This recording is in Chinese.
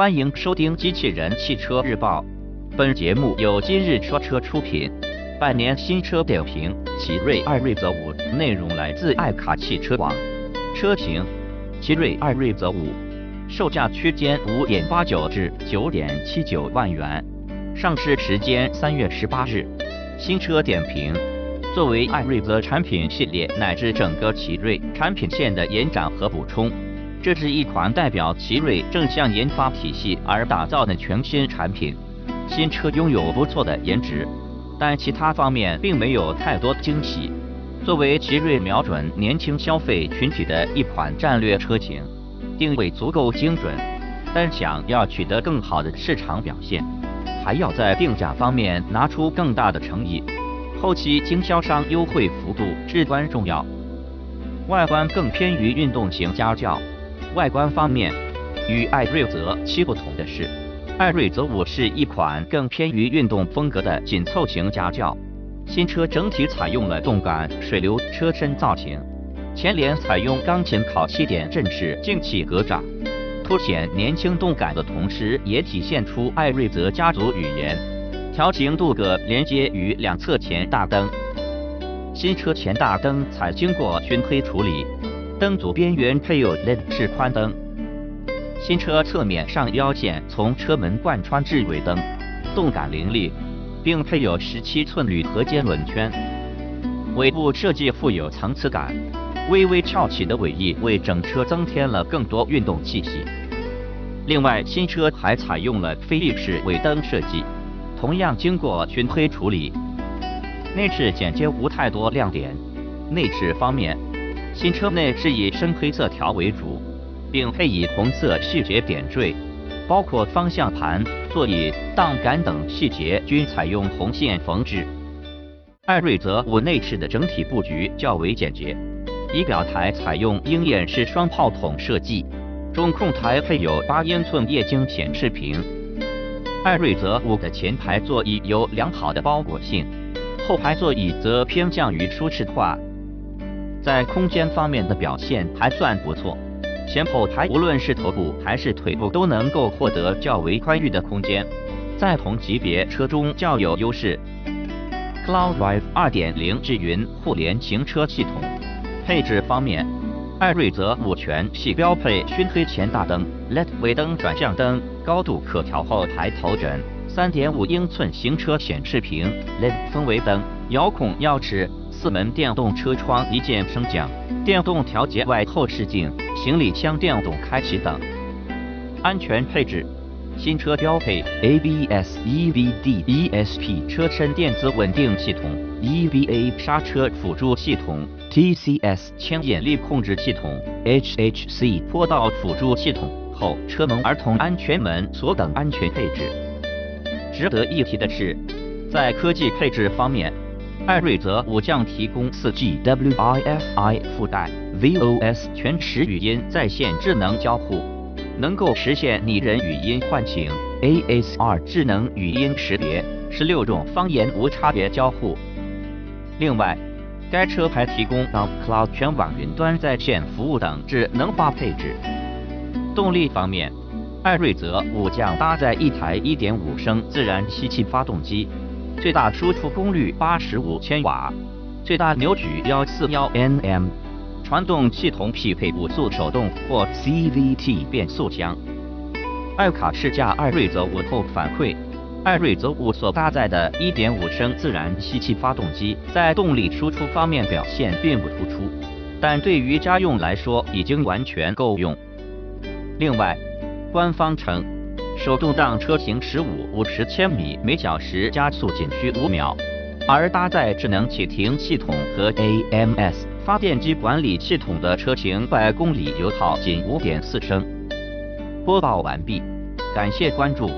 欢迎收听《机器人汽车日报》，本节目由今日说车出品。半年新车点评：奇瑞艾瑞泽五，内容来自爱卡汽车网。车型：奇瑞艾瑞泽五，售价区间五点八九至九点七九万元，上市时间三月十八日。新车点评：作为艾瑞泽产品系列乃至整个奇瑞产品线的延展和补充。这是一款代表奇瑞正向研发体系而打造的全新产品。新车拥有不错的颜值，但其他方面并没有太多惊喜。作为奇瑞瞄准年轻消费群体的一款战略车型，定位足够精准，但想要取得更好的市场表现，还要在定价方面拿出更大的诚意。后期经销商优惠幅度至关重要。外观更偏于运动型家轿。外观方面，与艾瑞泽七不同的是，艾瑞泽五是一款更偏于运动风格的紧凑型家轿。新车整体采用了动感水流车身造型，前脸采用钢琴烤漆点阵式进气格栅，凸显年轻动感的同时，也体现出艾瑞泽家族语言。条形镀铬连接于两侧前大灯，新车前大灯采经过熏黑处理。灯组边缘配有 LED 式宽灯，新车侧面上腰线从车门贯穿至尾灯，动感凌厉，并配有十七寸铝合金轮圈。尾部设计富有层次感，微微翘起的尾翼为整车增添了更多运动气息。另外，新车还采用了飞翼式尾灯设计，同样经过熏黑处理。内饰简洁无太多亮点。内饰方面。新车内是以深黑色条为主，并配以红色细节点缀，包括方向盘、座椅、档杆等细节均采用红线缝制。艾瑞泽五内饰的整体布局较为简洁，仪表台采用鹰眼式双炮筒设计，中控台配有八英寸液晶显示屏。艾瑞泽五的前排座椅有良好的包裹性，后排座椅则偏向于舒适化。在空间方面的表现还算不错，前后排无论是头部还是腿部都能够获得较为宽裕的空间，在同级别车中较有优势。CloudDrive 2.0智云互联行车系统，配置方面，艾瑞泽五全系标配熏黑前大灯、LED 尾灯转向灯、高度可调后排头枕、3.5英寸行车显示屏、LED 氛围灯、遥控钥匙。四门电动车窗一键升降，电动调节外后视镜，行李箱电动开启等。安全配置，新车标配 ABS、EVD、ESP 车身电子稳定系统、EVA 刹车辅助系统、TCS 牵引力控制系统、HHC 坡道辅助系统、后车门儿童安全门锁等安全配置。值得一提的是，在科技配置方面。艾瑞泽五将提供 4G WiFi 附带，VOS 全时语音在线智能交互，能够实现拟人语音唤醒，ASR 智能语音识别，十六种方言无差别交互。另外，该车还提供 Cloud 全网云端在线服务等智能化配置。动力方面，艾瑞泽五将搭载一台1.5升自然吸气发动机。最大输出功率八十五千瓦，最大扭矩幺四幺 Nm，传动系统匹配五速手动或 CVT 变速箱。爱卡试驾艾瑞泽五后反馈，艾瑞泽五所搭载的1.5升自然吸气发动机在动力输出方面表现并不突出，但对于家用来说已经完全够用。另外，官方称。手动挡车行十五五十千米每小时加速仅需五秒，而搭载智能启停系统和 AMS 发电机管理系统的车型百公里油耗仅五点四升。播报完毕，感谢关注。